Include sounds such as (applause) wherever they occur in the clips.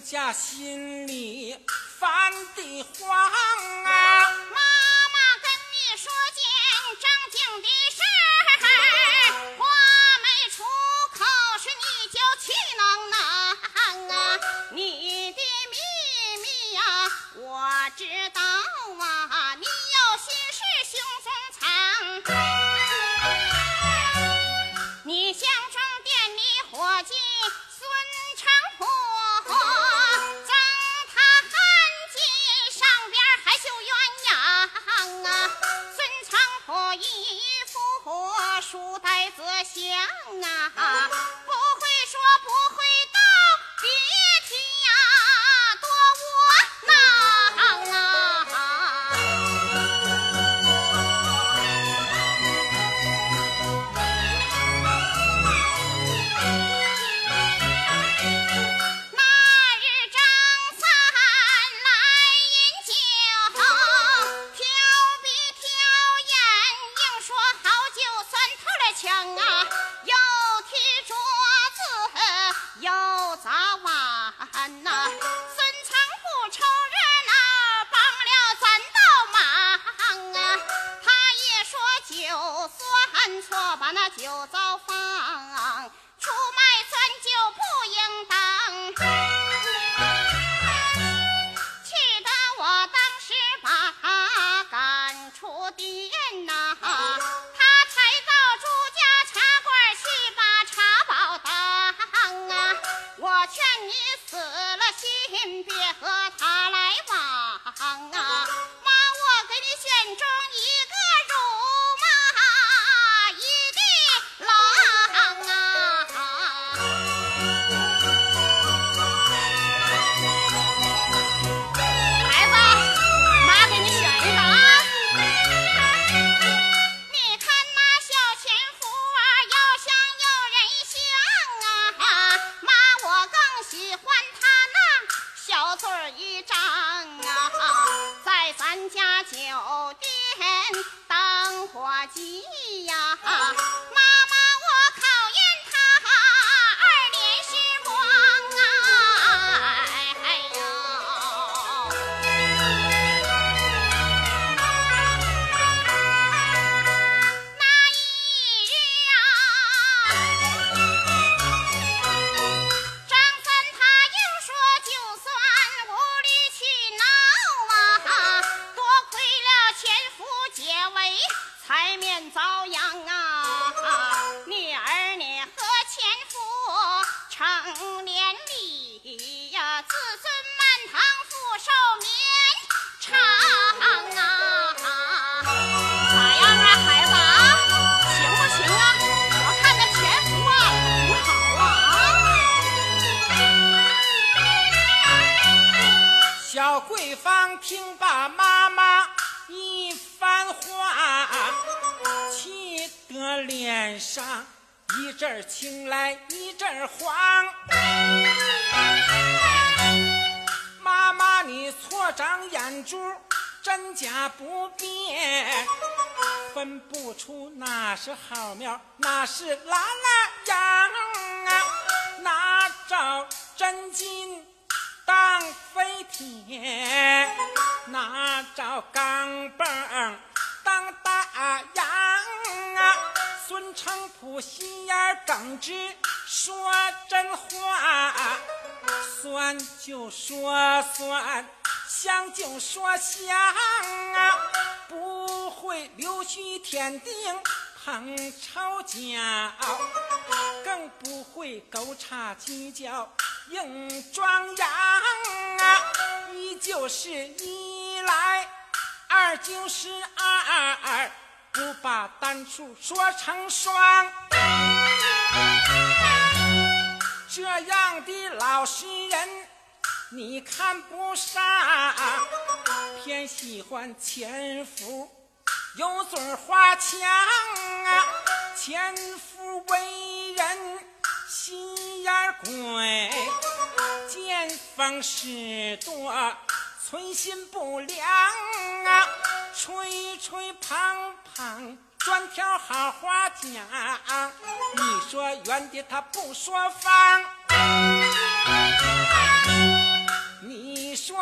家心里烦得慌啊！妈妈跟你说件正经的事儿，话没出口时你就气囊囊啊！你的秘密呀、啊，我知道啊，你有心事。眼珠真假不辨分不出哪是好苗哪是狼啊羊啊。拿着真金当飞铁拿着钢镚当大洋啊孙成普心眼耿直说真话酸就说酸想就说想啊，不会溜须天顶。碰吵架，更不会勾叉计较，硬装羊啊！一就是一来，二就是二二，不把单数说成双。这样的老实人，你看不上，偏喜欢前夫。有嘴花腔啊，前夫为人心眼鬼，见风使舵，存心不良啊，吹吹捧捧，专挑好话讲。你说圆的他不说方，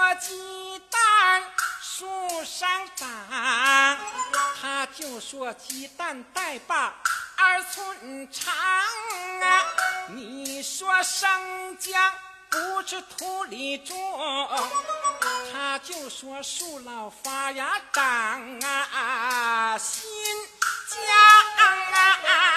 说鸡蛋。树上长，他就说鸡蛋带把二寸长啊！你说生姜不是土里种，他就说树老发芽长啊！新疆啊！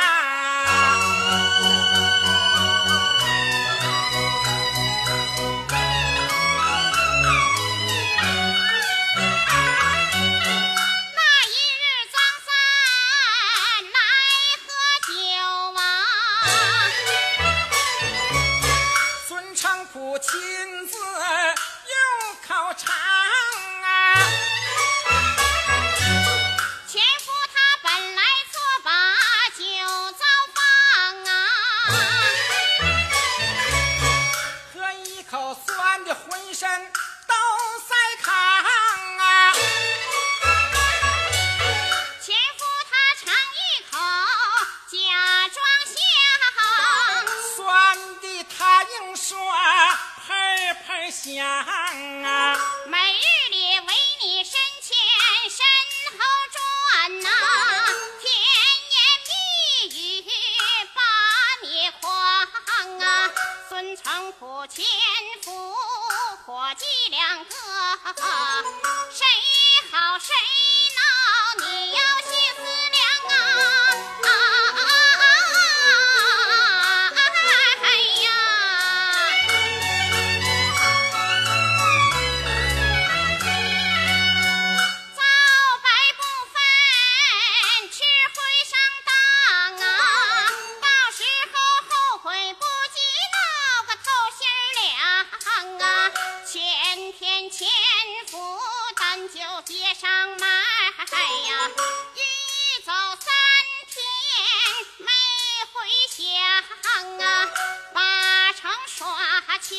衣服咱就别上买呀，一走三天没回乡啊，八成耍钱。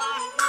喊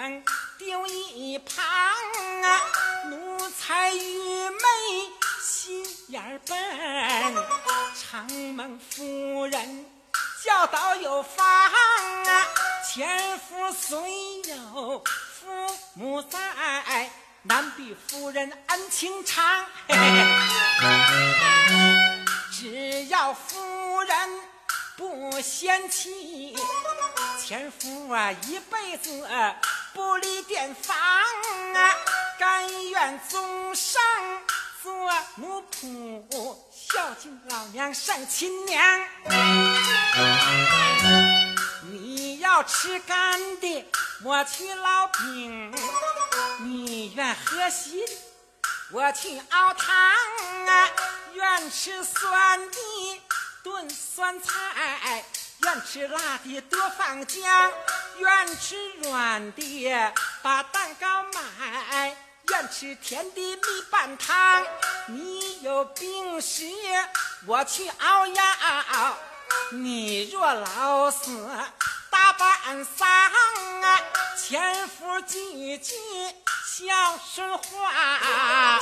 能丢一旁啊，奴才愚昧心眼笨，承蒙夫人。教导有方啊，前夫虽有父母在，难比夫人恩情长。只要夫人不嫌弃，前夫啊一辈子不离店房啊，甘愿终生做奴仆，孝敬老娘胜亲娘。你要吃干的，我去烙饼；你愿喝稀，我去熬汤啊；愿吃酸的。炖酸菜，愿吃辣的多放姜；愿吃软的把蛋糕买，愿吃甜的米拌汤。你有病时，我去熬药。你若老死大半丧啊，前夫句句孝顺话。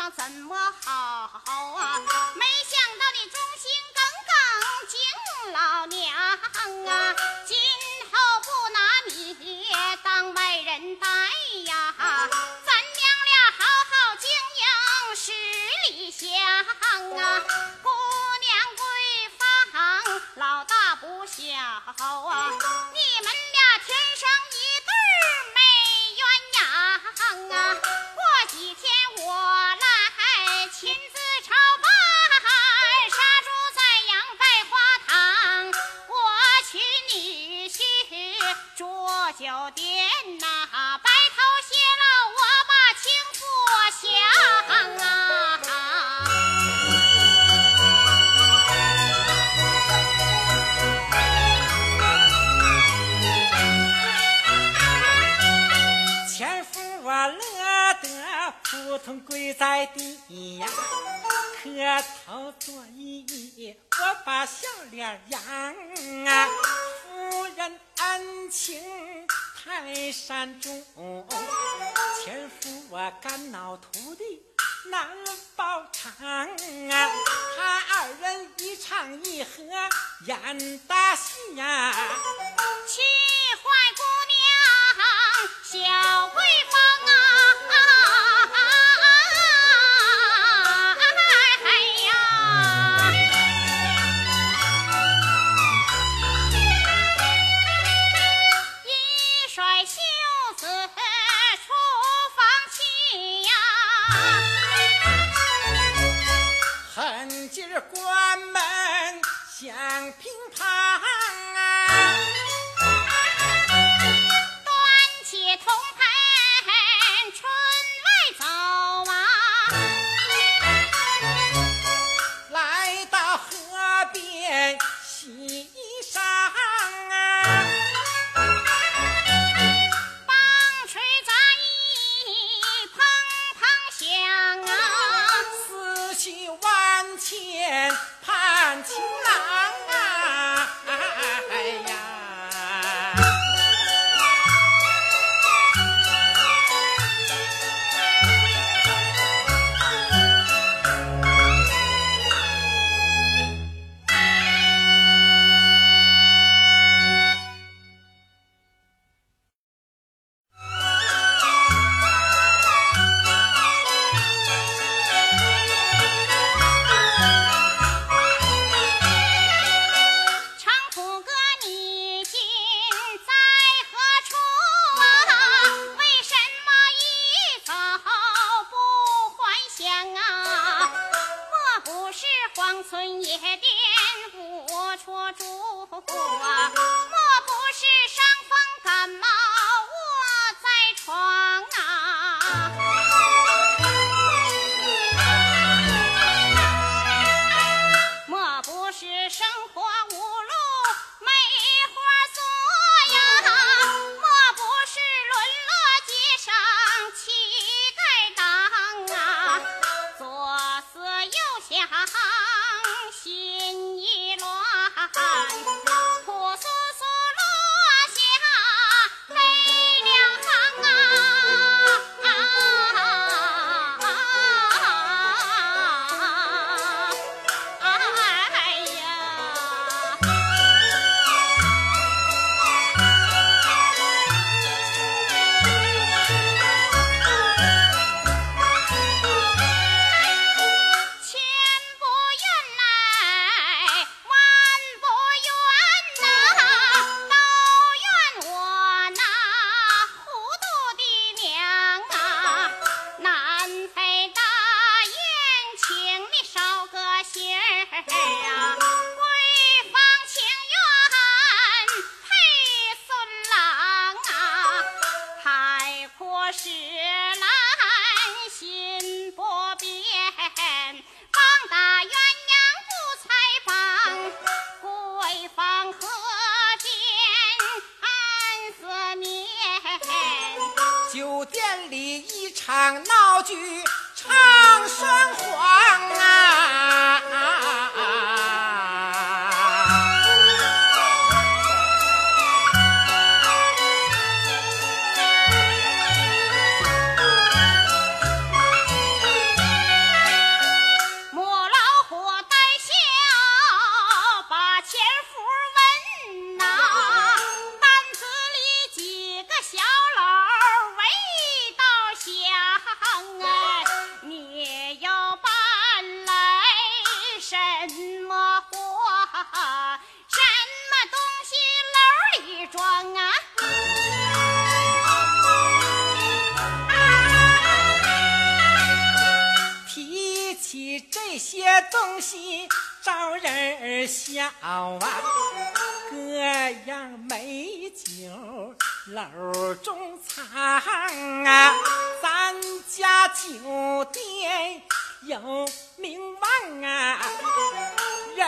上怎么好啊，没想到你忠心耿耿敬老娘啊，今后不拿你当外人待呀，咱娘俩好好经营十里香啊，姑娘闺房老大不小啊，你们俩天生一名望啊人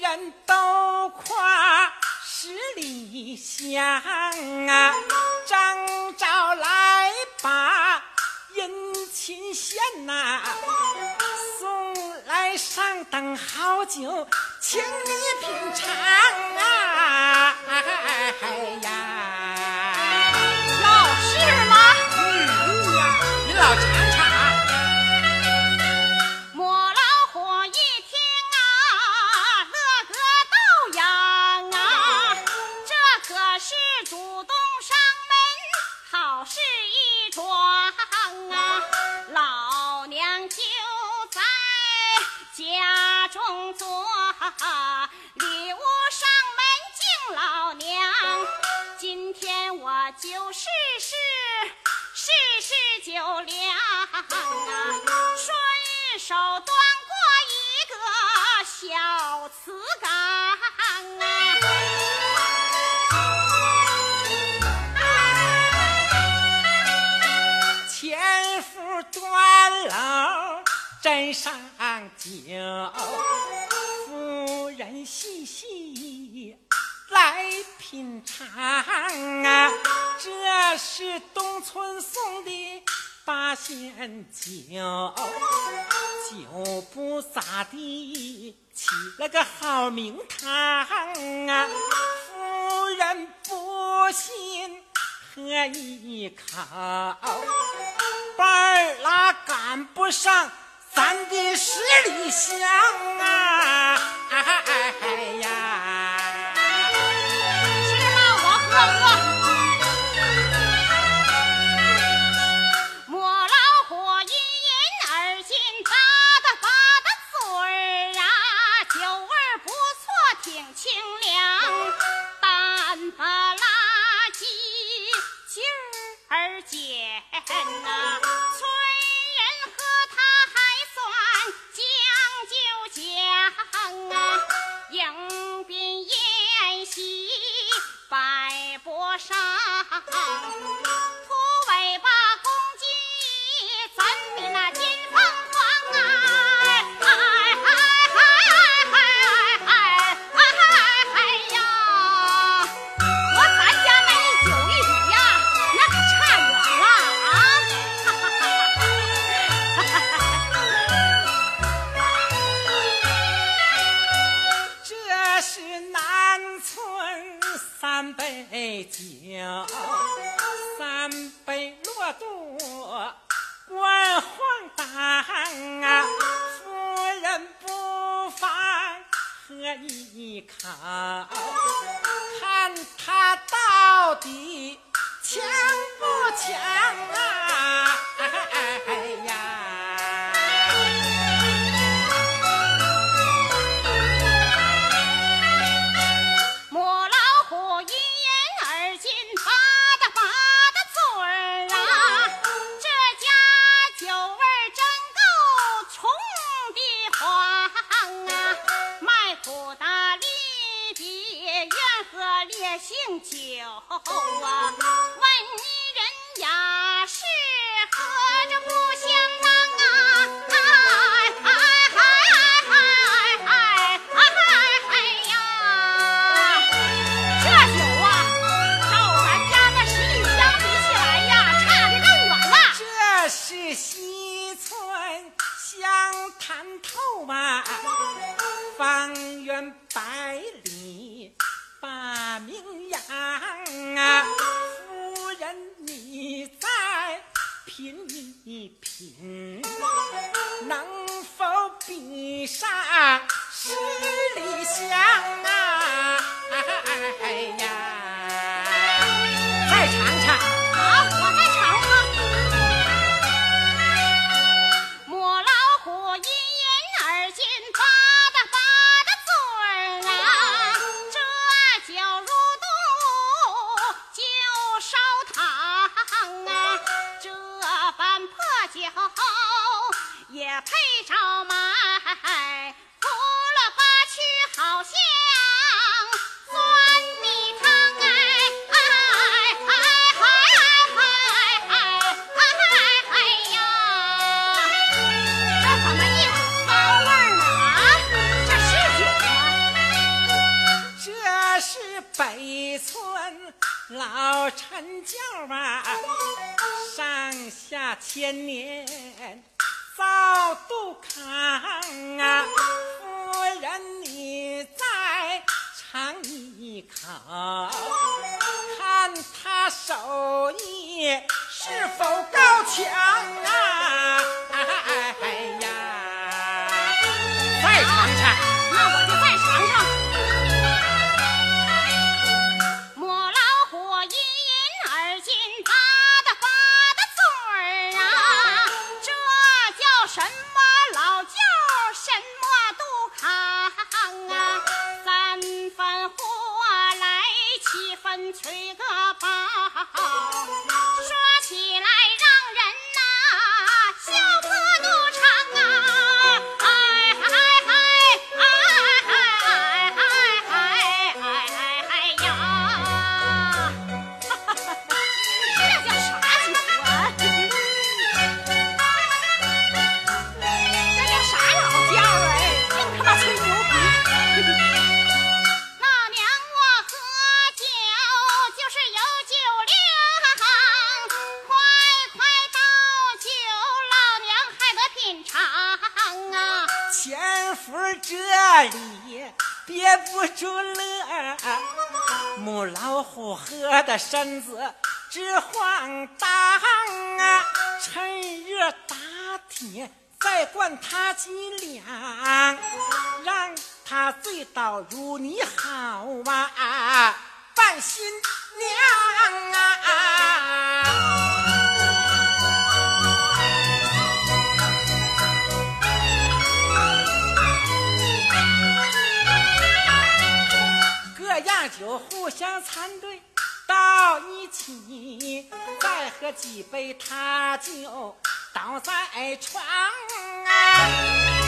人都夸十里香啊张昭来把殷勤献呐送来上等好酒请你品尝啊。哎呀。老是吗？嗯你老尝尝。工作礼物上门敬老娘今天我就试试试试酒量顺手端过一个小瓷缸啊前夫端老斟上酒夫人细细来品尝啊这是东村送的八仙酒酒不咋地起了个好名堂啊夫人不信喝一口半拉赶不上咱的十里香。姓酒啊问你人呀是喝着不像啊看他手艺是否高强啊？就互相参对到一起，再喝几杯他酒，倒在床啊。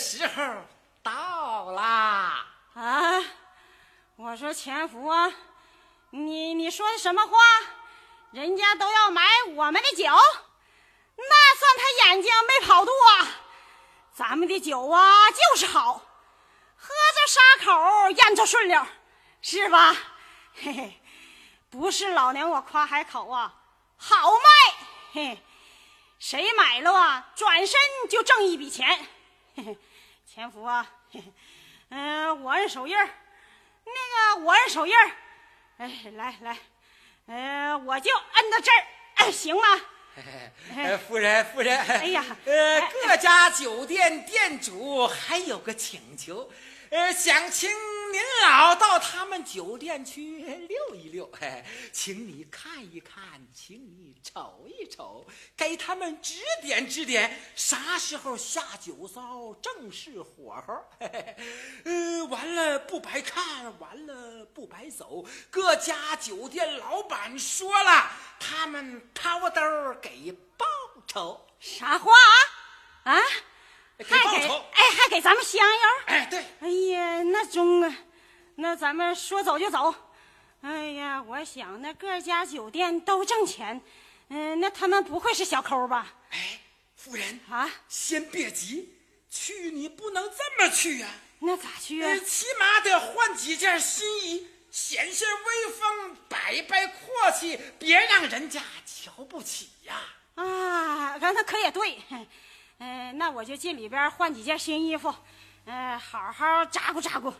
时候到啦！啊，我说钱福啊，你你说的什么话？人家都要买我们的酒，那算他眼睛没跑肚啊！咱们的酒啊就是好，喝着沙口，咽着顺溜，是吧？嘿嘿，不是老娘我夸海口啊，好卖。嘿，谁买了啊？转身就挣一笔钱。嘿嘿，钱福啊，嗯，我摁手印儿，那个我摁手印儿。哎，来来，嗯，我就摁到这儿，哎，行吗？夫人，夫人，哎呀，呃，各家酒店店主还有个请求。呃，想请您老到他们酒店去溜一溜，(laughs) 嘿，请你看一看，请你瞅一瞅，给他们指点指点，啥时候下酒糟正是火候。嘿嘿，呃，完了不白看，完了不白走。各家酒店老板说了，他们掏兜给报酬。啥话啊？啊？还给哎，还给咱们香油哎，对，哎呀，那中啊，那咱们说走就走，哎呀，我想那各家酒店都挣钱，嗯，那他们不会是小抠吧？哎，夫人啊，先别急，去你不能这么去呀、那咋去啊呃，？起码得换几件新衣，显显威风，摆摆阔气，别让人家瞧不起呀、啊，那那可也对，嗯、那我就进里边换几件新衣服，嗯、好好扎咕扎咕，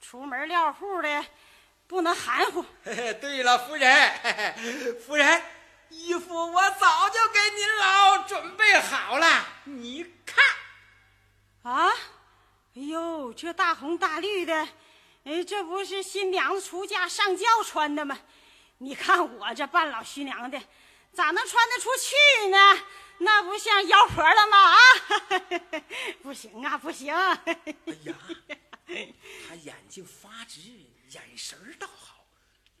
出门撂户的不能含糊。对了，夫人，夫人，衣服我早就给您老准备好了，你看。啊，哎呦，这大红大绿的，哎，这不是新娘子出嫁上轿穿的吗？你看我这半老徐娘的，咋能穿得出去呢？那不像妖婆了吗？啊，(laughs) 不行啊，不行！哎呀，他眼睛发直，眼神儿倒好，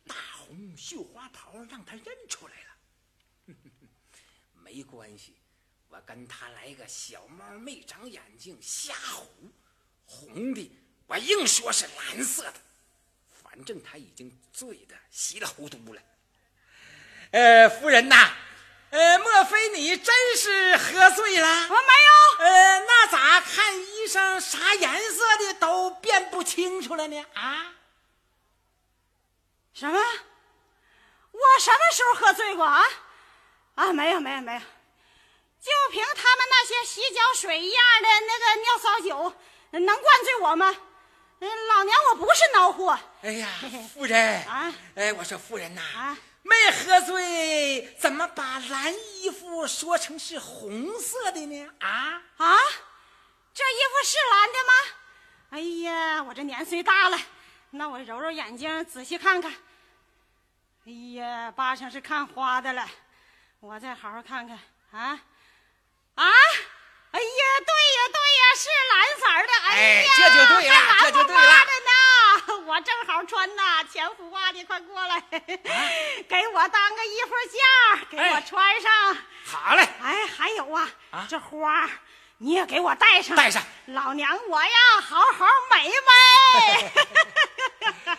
大红绣花袍让他认出来了。(laughs) 没关系，我跟他来个小猫没长眼睛瞎唬，红的我硬说是蓝色的，反正他已经醉得稀里糊涂了。呃，夫人呐，呃，莫非你真是喝醉了？我没有，呃，那咋看衣裳啥颜色的都辨不清楚了呢？啊，什么？我什么时候喝醉过啊？啊，没有，没有，没有。就凭他们那些洗脚水一样的那个尿骚酒，能灌醉我吗？嗯，老娘我不是孬货。哎呀，夫人啊，哎，我说夫人呐，啊没喝醉，怎么把蓝衣服说成是红色的呢？啊，啊，这衣服是蓝的吗？哎呀，我这年岁大了，那我揉揉眼睛，仔细看看。哎呀，八成是看花的了，我再好好看看啊啊！哎呀，对呀对呀，是蓝色的。哎哎呀，这就对了这就对了 (laughs) 我正好穿呐，前夫啊，你快过来，(laughs) 给我当个衣服架，给我哎穿上。好嘞，哎，还有啊，啊这花儿你也给我带上，带上。老娘我呀，好好美美。(laughs)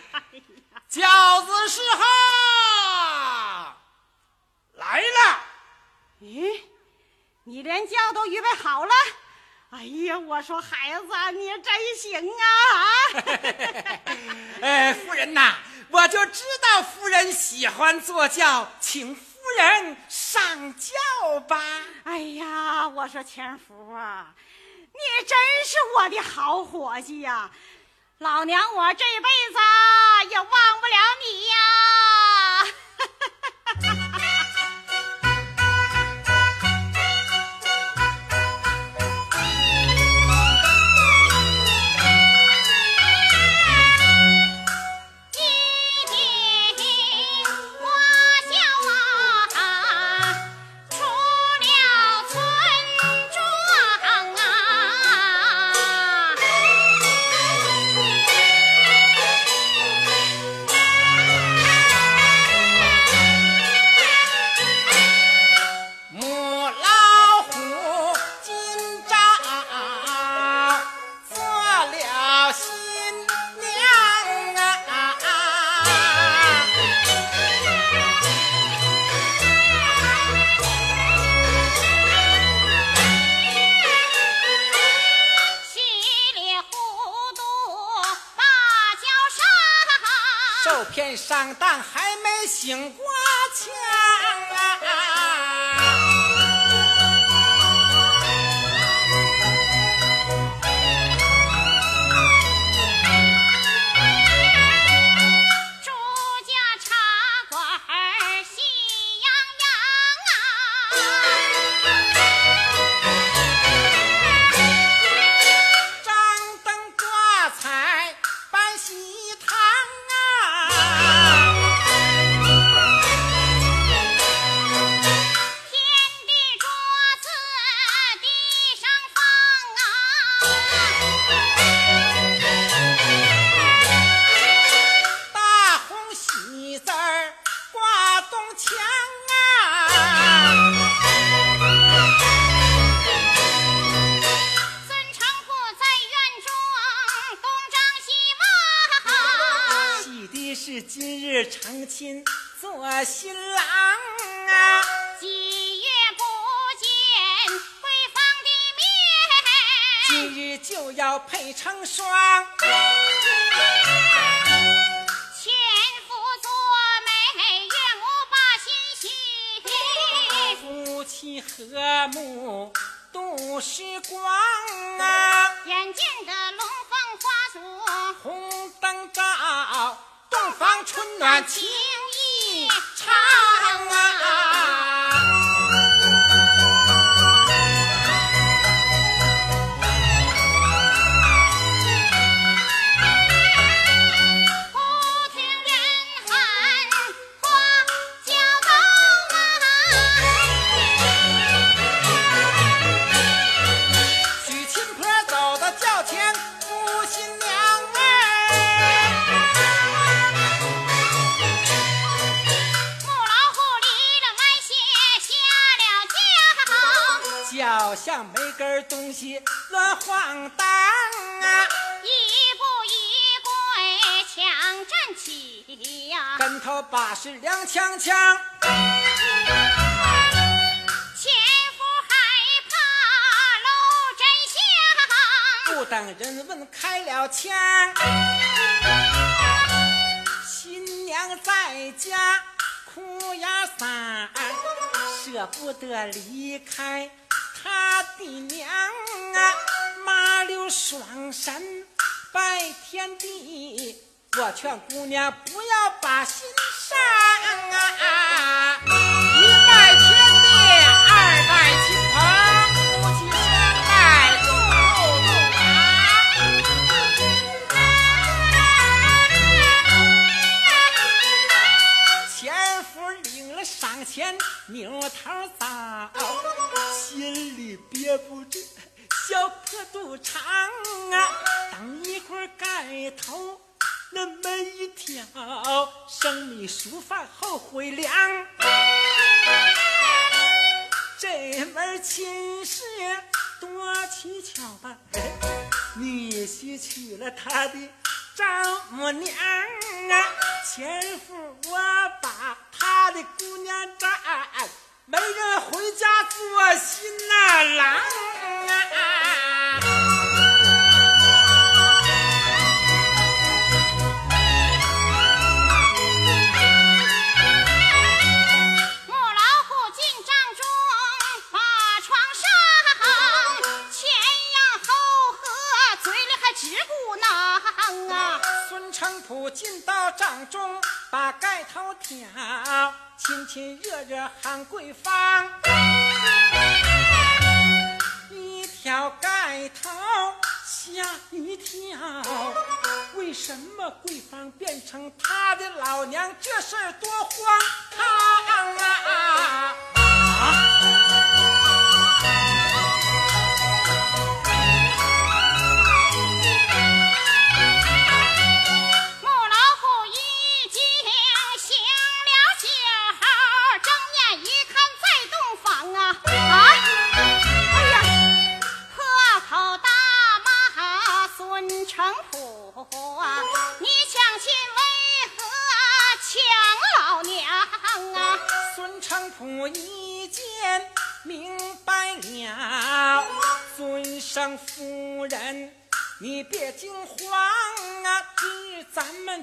饺子是好来了。咦，你连觉都预备好了？哎呀，我说孩子，你真行啊！啊 (laughs) 哎，夫人呐，我就知道夫人喜欢坐轿，请夫人上轿吧。哎呀，我说前福啊，你真是我的好伙计呀、老娘我这辈子也忘不了你呀！脚下没根东西乱晃荡啊，一步一跪强站起呀，跟头把式踉跄跄，前夫害怕露真相。不等人问开了腔，新娘在家哭呀嗓，舍不得离开他的娘啊，马溜双身拜天地。我劝姑娘不要把心伤啊！一拜天地，二拜亲朋，夫妻相拜共后动啊！前夫领了赏钱，扭头走，心里憋不住小破肚肠啊！等一会儿盖头。那门一挑，生米熟饭后悔凉。这门亲事多蹊跷吧？女婿娶了他的丈母娘啊，前夫我把他的姑娘占，没人回家做新呐郎啊。孙成普进到帐中，把盖头挑，亲亲热热喊桂芳。一挑盖头吓一跳，为什么桂芳变成他的老娘？这事儿多荒唐啊！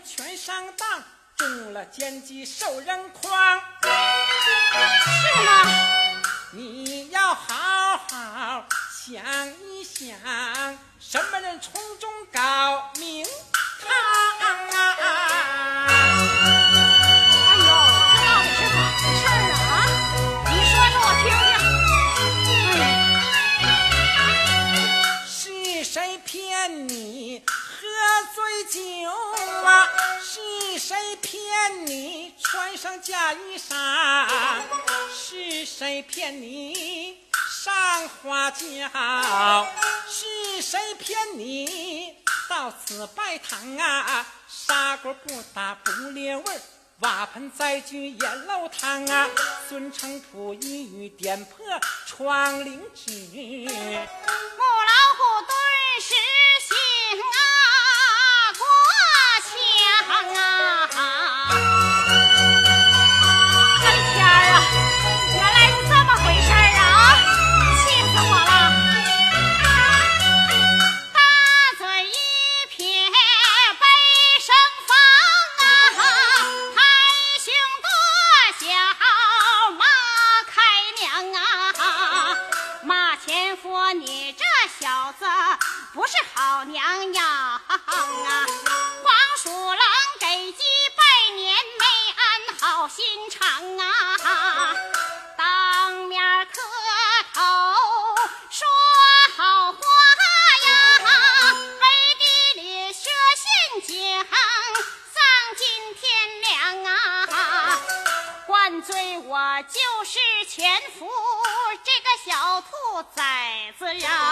全上当，中了奸计受人诓。是吗？你要好好想一想，什么人从中搞名堂啊？哎呦，这到底是咋回事儿啊？你醉酒啊？是谁骗你穿上嫁衣裳？是谁骗你上花轿？是谁骗你到此拜堂啊？砂锅不打不裂味。瓦盆栽具烟漏汤啊！孙成普一语点破窗棂纸，呀，